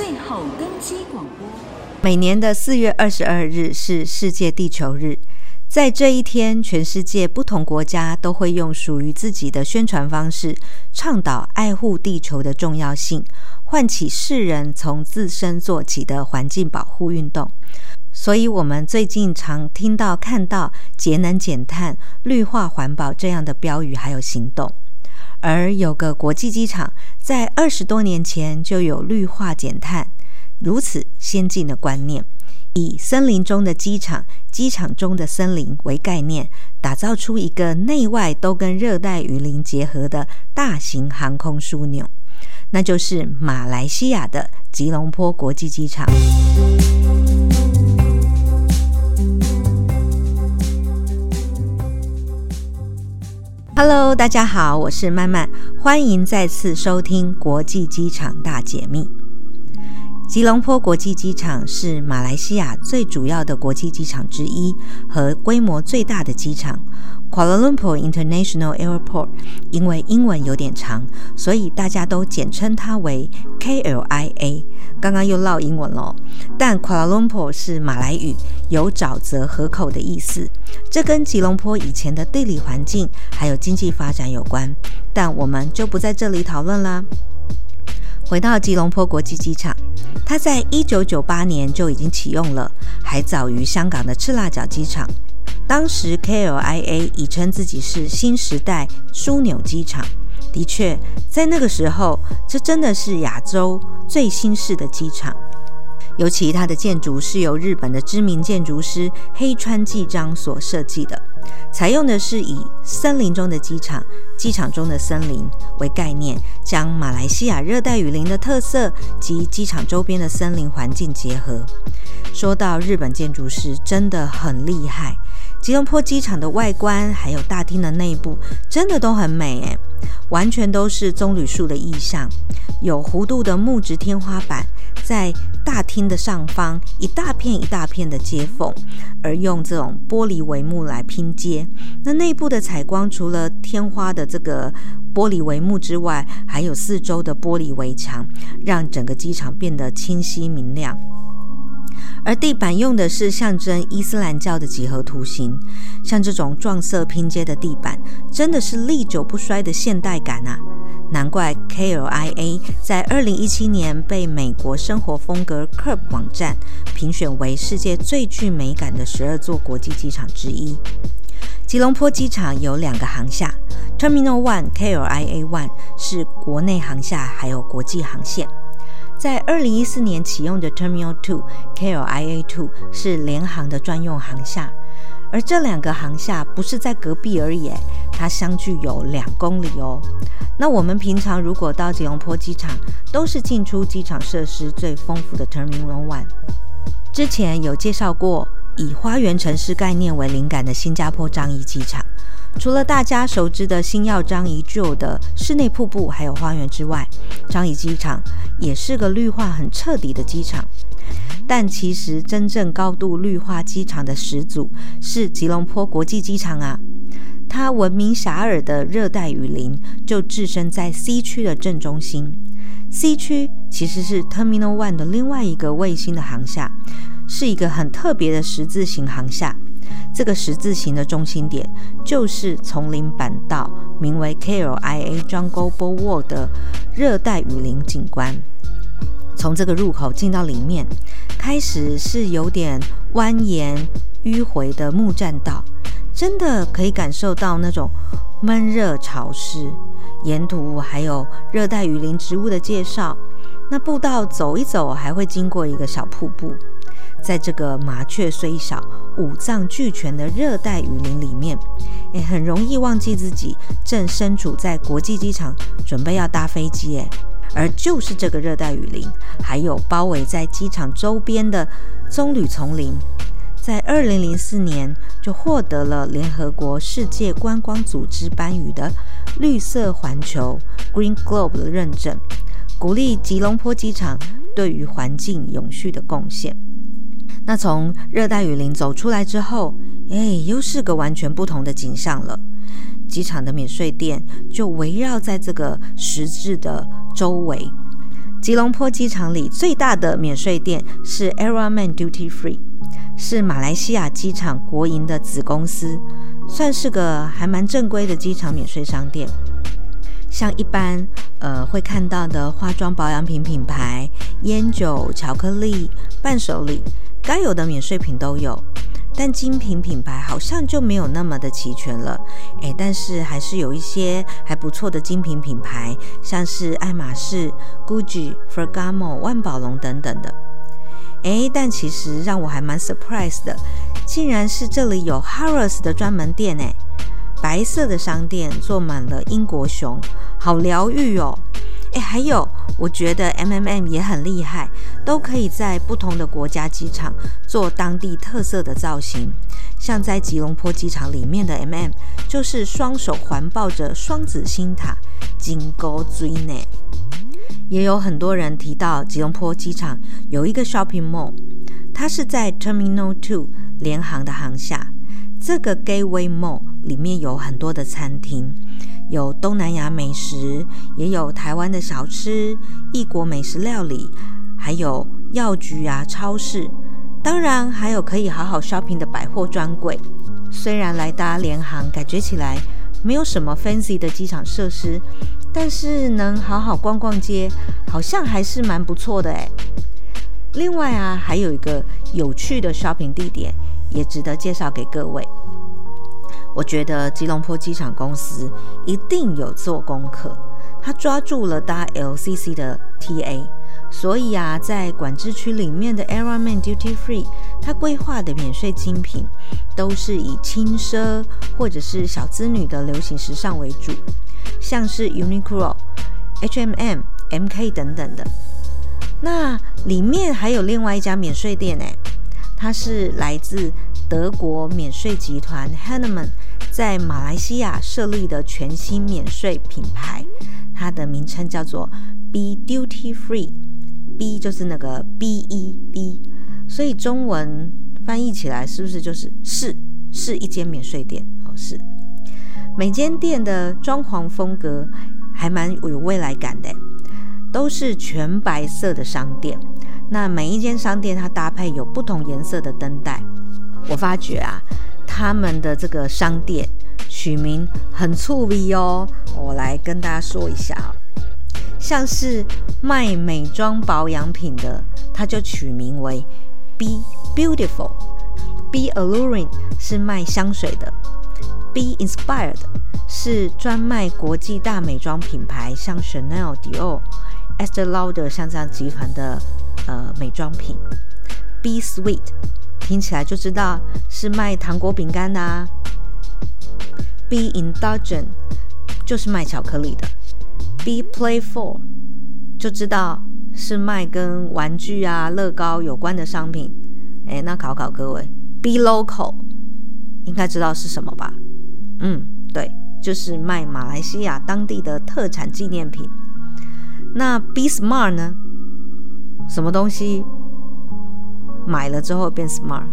最后登机广播。每年的四月二十二日是世界地球日，在这一天，全世界不同国家都会用属于自己的宣传方式，倡导爱护地球的重要性，唤起世人从自身做起的环境保护运动。所以，我们最近常听到、看到节能减碳、绿化环保这样的标语，还有行动。而有个国际机场，在二十多年前就有绿化减碳如此先进的观念，以森林中的机场、机场中的森林为概念，打造出一个内外都跟热带雨林结合的大型航空枢纽，那就是马来西亚的吉隆坡国际机场。Hello，大家好，我是曼曼，欢迎再次收听国际机场大解密。吉隆坡国际机场是马来西亚最主要的国际机场之一和规模最大的机场。Kuala Lumpur International Airport 因为英文有点长，所以大家都简称它为 KLIA。刚刚又唠英文了，但 Kuala Lumpur 是马来语，有沼泽河口的意思。这跟吉隆坡以前的地理环境还有经济发展有关，但我们就不在这里讨论啦。回到吉隆坡国际机场，它在一九九八年就已经启用了，还早于香港的赤腊角机场。当时 KLIA 已称自己是新时代枢纽机场。的确，在那个时候，这真的是亚洲最新式的机场。尤其它的建筑是由日本的知名建筑师黑川纪章所设计的，采用的是以森林中的机场、机场中的森林为概念，将马来西亚热带雨林的特色及机场周边的森林环境结合。说到日本建筑师，真的很厉害。吉隆坡机场的外观还有大厅的内部，真的都很美诶，完全都是棕榈树的意象，有弧度的木质天花板。在大厅的上方，一大片一大片的接缝，而用这种玻璃帷幕来拼接。那内部的采光，除了天花的这个玻璃帷幕之外，还有四周的玻璃围墙，让整个机场变得清晰明亮。而地板用的是象征伊斯兰教的几何图形，像这种撞色拼接的地板，真的是历久不衰的现代感啊！难怪 KLIA 在二零一七年被美国生活风格 Curb 网站评选为世界最具美感的十二座国际机场之一。吉隆坡机场有两个航厦，Terminal One KLIA One 是国内航厦，还有国际航线。在二零一四年启用的 Terminal Two KLIA Two 是联航的专用航厦，而这两个航厦不是在隔壁而已，它相距有两公里哦。那我们平常如果到吉隆坡机场，都是进出机场设施最丰富的 Terminal One。之前有介绍过以花园城市概念为灵感的新加坡樟宜机场。除了大家熟知的星耀樟宜旧的室内瀑布还有花园之外，樟宜机场也是个绿化很彻底的机场。但其实真正高度绿化机场的始祖是吉隆坡国际机场啊！它闻名遐迩的热带雨林就置身在 C 区的正中心。C 区其实是 Terminal One 的另外一个卫星的航厦，是一个很特别的十字形航厦。这个十字形的中心点就是丛林板道，名为 KLIA Jungle b o w a r d 的热带雨林景观。从这个入口进到里面，开始是有点蜿蜒迂回的木栈道，真的可以感受到那种闷热潮湿。沿途还有热带雨林植物的介绍。那步道走一走，还会经过一个小瀑布。在这个麻雀虽小，五脏俱全的热带雨林里面，诶，很容易忘记自己正身处在国际机场，准备要搭飞机。诶，而就是这个热带雨林，还有包围在机场周边的棕榈丛林，在二零零四年就获得了联合国世界观光组织颁予的绿色环球 （Green Globe） 的认证，鼓励吉隆坡机场对于环境永续的贡献。那从热带雨林走出来之后，哎，又是个完全不同的景象了。机场的免税店就围绕在这个十字的周围，吉隆坡机场里最大的免税店是 Aeraman Duty Free，是马来西亚机场国营的子公司，算是个还蛮正规的机场免税商店。像一般呃会看到的化妆保养品品牌、烟酒、巧克力、伴手礼，该有的免税品都有。但精品品牌好像就没有那么的齐全了，诶，但是还是有一些还不错的精品品牌，像是爱马仕、Gucci、Ferragamo、万宝龙等等的。诶，但其实让我还蛮 surprise 的，竟然是这里有 Harrods 的专门店，诶，白色的商店坐满了英国熊，好疗愈哦。诶，还有，我觉得 M M M 也很厉害，都可以在不同的国家机场做当地特色的造型。像在吉隆坡机场里面的 M&M，就是双手环抱着双子星塔，金钩锥呢。也有很多人提到吉隆坡机场有一个 shopping mall，它是在 Terminal Two 联航的航下。这个 Gateway Mall 里面有很多的餐厅。有东南亚美食，也有台湾的小吃、异国美食料理，还有药局啊、超市，当然还有可以好好 shopping 的百货专柜。虽然来搭联航，感觉起来没有什么 fancy 的机场设施，但是能好好逛逛街，好像还是蛮不错的诶。另外啊，还有一个有趣的 shopping 地点，也值得介绍给各位。我觉得吉隆坡机场公司一定有做功课，他抓住了搭 LCC 的 TA，所以啊，在管制区里面的 Aeraman Duty Free，他规划的免税精品都是以轻奢或者是小资女的流行时尚为主，像是 Uniqlo、H&M、MK 等等的。那里面还有另外一家免税店呢，它是来自。德国免税集团 Hanneman 在马来西亚设立的全新免税品牌，它的名称叫做 B Duty Free，B 就是那个 B E B，所以中文翻译起来是不是就是是是一间免税店？哦，是。每间店的装潢风格还蛮有未来感的，都是全白色的商店。那每一间商店它搭配有不同颜色的灯带。我发觉啊，他们的这个商店取名很粗鄙哦。我来跟大家说一下啊，像是卖美妆保养品的，它就取名为 Be Beautiful；Be Alluring 是卖香水的；Be Inspired 是专卖国际大美妆品牌，像 Chanel、Dior、Estee Lauder 像这样集团的呃美妆品；Be Sweet。听起来就知道是卖糖果饼干的啊。Be indulgent 就是卖巧克力的。Be playful 就知道是卖跟玩具啊、乐高有关的商品。诶，那考考各位，Be local 应该知道是什么吧？嗯，对，就是卖马来西亚当地的特产纪念品。那 Be smart 呢？什么东西？买了之后变 smart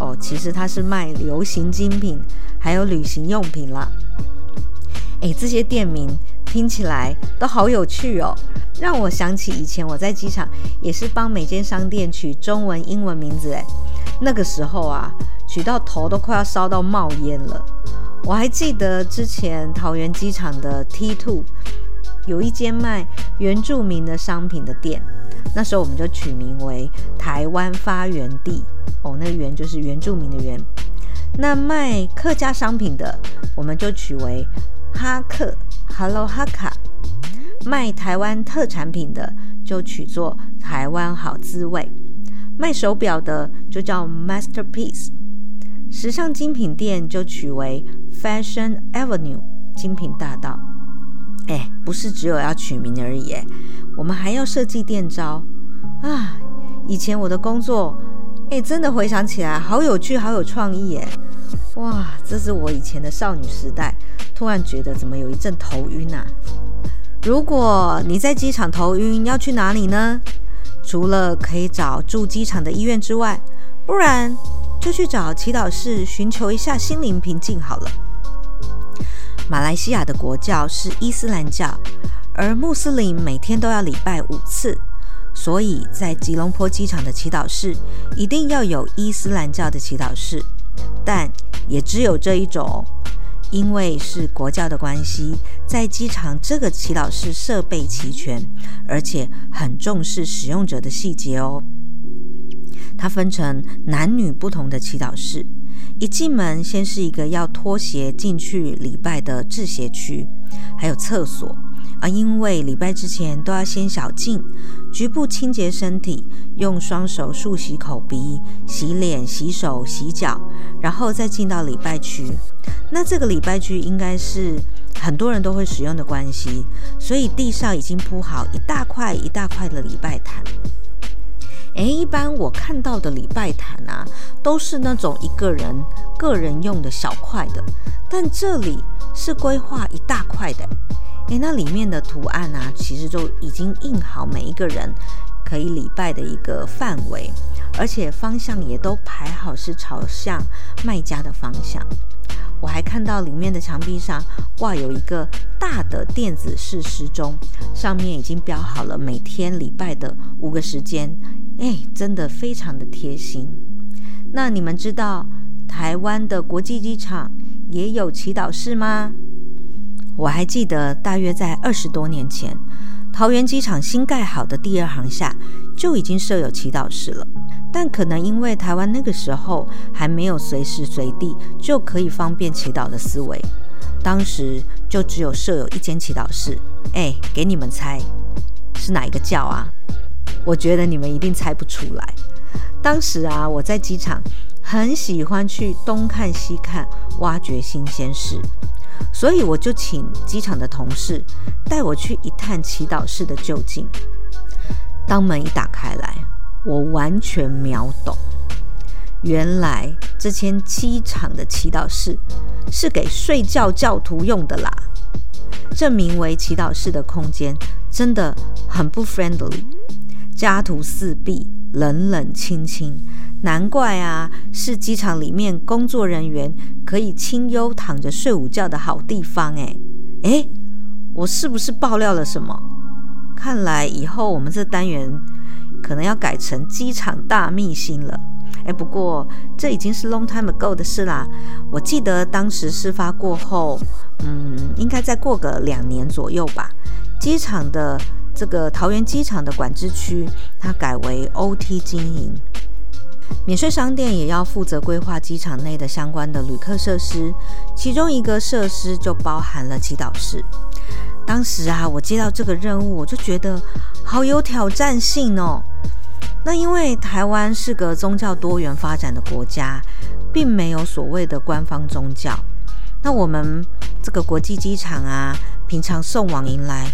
哦，其实它是卖流行精品，还有旅行用品啦。诶，这些店名听起来都好有趣哦，让我想起以前我在机场也是帮每间商店取中文、英文名字。诶，那个时候啊，取到头都快要烧到冒烟了。我还记得之前桃园机场的 T two 有一间卖原住民的商品的店。那时候我们就取名为台湾发源地哦，那个源就是原住民的源。那卖客家商品的，我们就取为哈客 Hello 哈卡。卖台湾特产品的，就取作台湾好滋味。卖手表的就叫 Masterpiece。时尚精品店就取为 Fashion Avenue 精品大道。哎，不是只有要取名而已，我们还要设计店招啊！以前我的工作，哎，真的回想起来，好有趣，好有创意耶！哇，这是我以前的少女时代，突然觉得怎么有一阵头晕啊！如果你在机场头晕，要去哪里呢？除了可以找住机场的医院之外，不然就去找祈祷室，寻求一下心灵平静好了。马来西亚的国教是伊斯兰教，而穆斯林每天都要礼拜五次，所以在吉隆坡机场的祈祷室一定要有伊斯兰教的祈祷室，但也只有这一种。因为是国教的关系，在机场这个祈祷室设备齐全，而且很重视使用者的细节哦。它分成男女不同的祈祷室，一进门先是一个要脱鞋进去礼拜的制鞋区，还有厕所。而因为礼拜之前都要先小净，局部清洁身体，用双手漱洗口鼻、洗脸、洗手、洗脚，然后再进到礼拜区。那这个礼拜区应该是很多人都会使用的关系，所以地上已经铺好一大块一大块的礼拜毯。诶，一般我看到的礼拜毯啊，都是那种一个人个人用的小块的，但这里是规划一大块的。诶，那里面的图案啊，其实就已经印好每一个人可以礼拜的一个范围，而且方向也都排好，是朝向卖家的方向。我还看到里面的墙壁上挂有一个大的电子式时钟，上面已经标好了每天礼拜的五个时间。诶，真的非常的贴心。那你们知道台湾的国际机场也有祈祷室吗？我还记得，大约在二十多年前，桃园机场新盖好的第二航厦就已经设有祈祷室了。但可能因为台湾那个时候还没有随时随地就可以方便祈祷的思维，当时就只有设有一间祈祷室。哎，给你们猜，是哪一个教啊？我觉得你们一定猜不出来。当时啊，我在机场很喜欢去东看西看，挖掘新鲜事。所以我就请机场的同事带我去一探祈祷室的究竟。当门一打开来，我完全秒懂，原来这间机场的祈祷室是给睡觉教徒用的啦。这名为祈祷室的空间真的很不 friendly，家徒四壁，冷冷清清。难怪啊，是机场里面工作人员可以清幽躺着睡午觉的好地方诶。诶，我是不是爆料了什么？看来以后我们这单元可能要改成机场大秘辛了。诶，不过这已经是 long time ago 的事啦。我记得当时事发过后，嗯，应该再过个两年左右吧。机场的这个桃园机场的管制区，它改为 OT 经营。免税商店也要负责规划机场内的相关的旅客设施，其中一个设施就包含了祈祷室。当时啊，我接到这个任务，我就觉得好有挑战性哦。那因为台湾是个宗教多元发展的国家，并没有所谓的官方宗教。那我们这个国际机场啊，平常送往迎来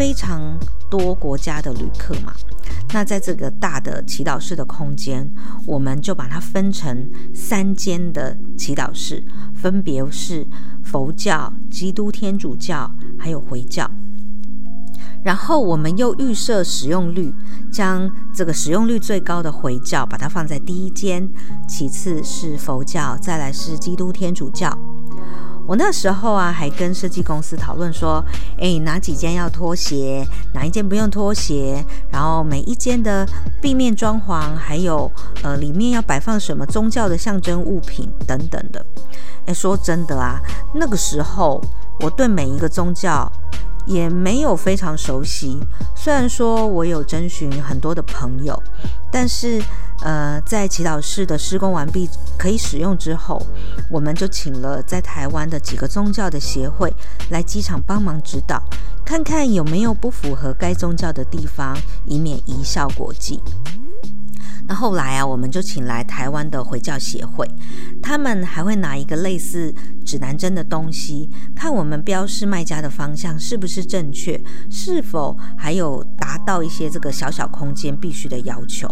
非常多国家的旅客嘛。那在这个大的祈祷室的空间，我们就把它分成三间的祈祷室，分别是佛教、基督天主教还有回教。然后我们又预设使用率，将这个使用率最高的回教把它放在第一间，其次是佛教，再来是基督天主教。我那时候啊，还跟设计公司讨论说，诶，哪几间要拖鞋，哪一间不用拖鞋，然后每一间的壁面装潢，还有呃里面要摆放什么宗教的象征物品等等的。诶，说真的啊，那个时候我对每一个宗教也没有非常熟悉，虽然说我有征询很多的朋友，但是。呃，在祈祷室的施工完毕可以使用之后，我们就请了在台湾的几个宗教的协会来机场帮忙指导，看看有没有不符合该宗教的地方，以免贻笑国际。那后来啊，我们就请来台湾的回教协会，他们还会拿一个类似指南针的东西，看我们标示卖家的方向是不是正确，是否还有达到一些这个小小空间必须的要求。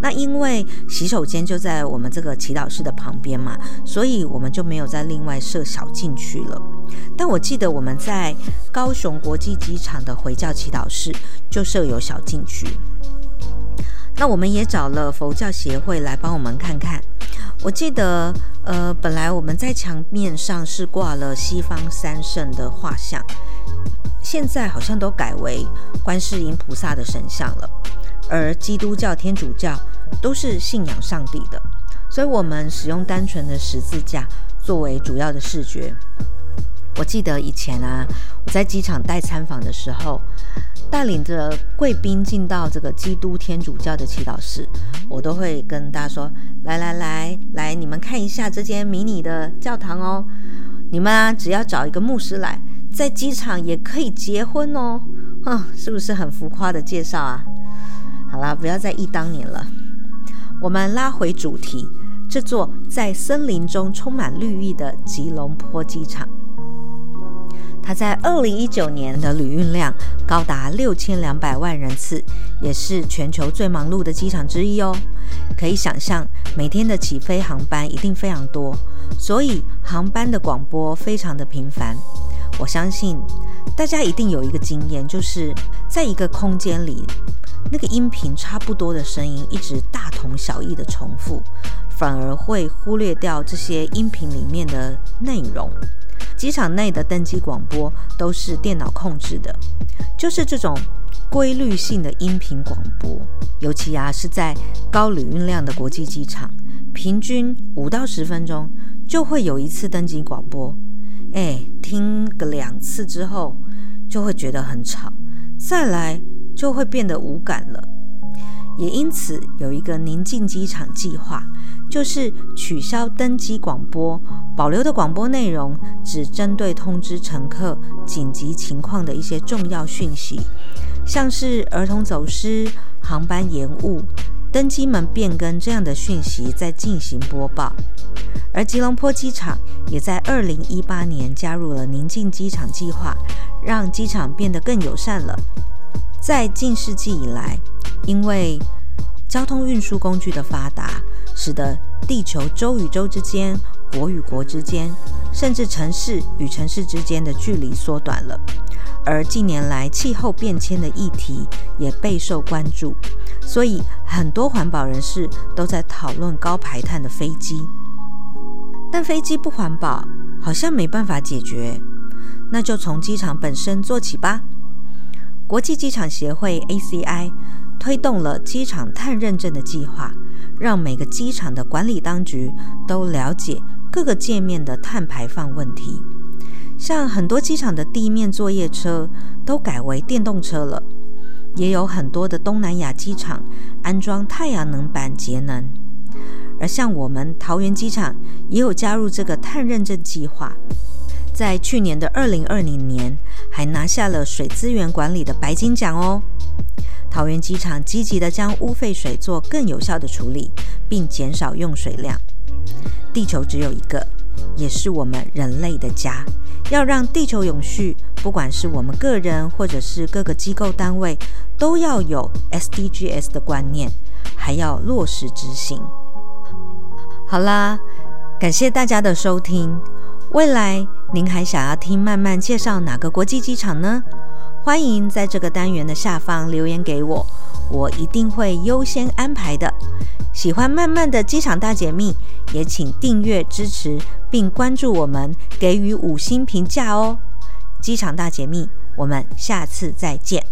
那因为洗手间就在我们这个祈祷室的旁边嘛，所以我们就没有再另外设小禁区了。但我记得我们在高雄国际机场的回教祈祷室就设有小禁区。那我们也找了佛教协会来帮我们看看。我记得，呃，本来我们在墙面上是挂了西方三圣的画像，现在好像都改为观世音菩萨的神像了。而基督教、天主教都是信仰上帝的，所以我们使用单纯的十字架作为主要的视觉。我记得以前啊，我在机场带参访的时候，带领着贵宾进到这个基督天主教的祈祷室，我都会跟大家说：“来来来来，你们看一下这间迷你的教堂哦，你们啊，只要找一个牧师来，在机场也可以结婚哦。”哼，是不是很浮夸的介绍啊？好啦，不要再忆当年了，我们拉回主题，这座在森林中充满绿意的吉隆坡机场。它在二零一九年的旅运量高达六千两百万人次，也是全球最忙碌的机场之一哦。可以想象，每天的起飞航班一定非常多，所以航班的广播非常的频繁。我相信大家一定有一个经验，就是在一个空间里，那个音频差不多的声音一直大同小异的重复，反而会忽略掉这些音频里面的内容。机场内的登机广播都是电脑控制的，就是这种规律性的音频广播。尤其啊是在高旅运量的国际机场，平均五到十分钟就会有一次登机广播。哎，听个两次之后就会觉得很吵，再来就会变得无感了。也因此有一个宁静机场计划。就是取消登机广播，保留的广播内容只针对通知乘客紧急情况的一些重要讯息，像是儿童走失、航班延误、登机门变更这样的讯息在进行播报。而吉隆坡机场也在二零一八年加入了宁静机场计划，让机场变得更友善了。在近世纪以来，因为交通运输工具的发达，使得地球洲与洲之间、国与国之间，甚至城市与城市之间的距离缩短了。而近年来气候变迁的议题也备受关注，所以很多环保人士都在讨论高排碳的飞机。但飞机不环保，好像没办法解决，那就从机场本身做起吧。国际机场协会 ACI。推动了机场碳认证的计划，让每个机场的管理当局都了解各个界面的碳排放问题。像很多机场的地面作业车都改为电动车了，也有很多的东南亚机场安装太阳能板节能。而像我们桃园机场也有加入这个碳认证计划，在去年的二零二零年还拿下了水资源管理的白金奖哦。桃园机场积极地将污废水做更有效的处理，并减少用水量。地球只有一个，也是我们人类的家。要让地球永续，不管是我们个人或者是各个机构单位，都要有 SDGs 的观念，还要落实执行。好啦，感谢大家的收听。未来您还想要听曼曼介绍哪个国际机场呢？欢迎在这个单元的下方留言给我，我一定会优先安排的。喜欢曼曼的机场大解密，也请订阅支持并关注我们，给予五星评价哦。机场大解密，我们下次再见。